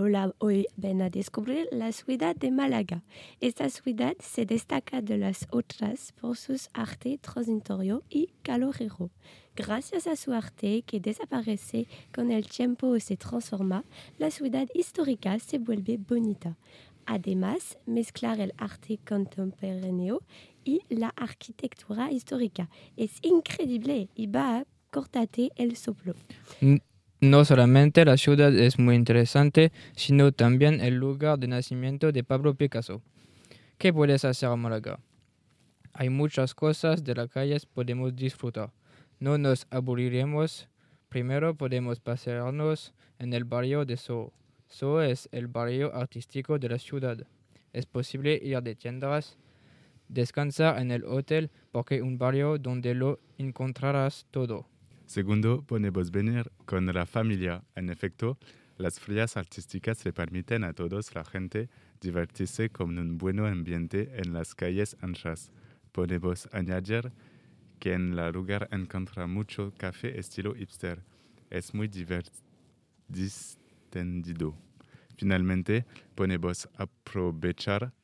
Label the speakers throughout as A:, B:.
A: Hola, hoy ven a descubrir la ciudad de Málaga. Esta ciudad se destaca de las otras por su arte transitorio y calorero. Gracias a su arte que desaparece con el tiempo se transforma, la ciudad histórica se vuelve bonita. Además, mezclar el arte contemporáneo y la arquitectura histórica es increíble y va a cortarte el soplo.
B: No solamente la ciudad es muy interesante, sino también el lugar de nacimiento de Pablo Picasso. ¿Qué puedes hacer en Málaga? Hay muchas cosas de la calle podemos disfrutar. No nos aburriremos. Primero podemos pasearnos en el barrio de Soho. Soho es el barrio artístico de la ciudad. Es posible ir de tiendas, descansar en el hotel porque un barrio donde lo encontrarás todo.
C: Segundo, podemos venir con la familia. En efecto, las ferias artísticas le permiten a todos la gente divertirse con un buen ambiente en las calles anchas. Podemos añadir que en el lugar encuentra mucho café estilo hipster. Es muy distendido. Finalmente, podemos aprovechar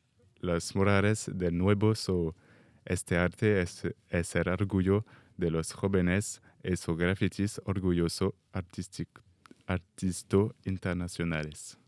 C: los murales de nuevo so este arte es, es el orgullo de los jóvenes su grafitis orgulloso artístico, artisto internacionales.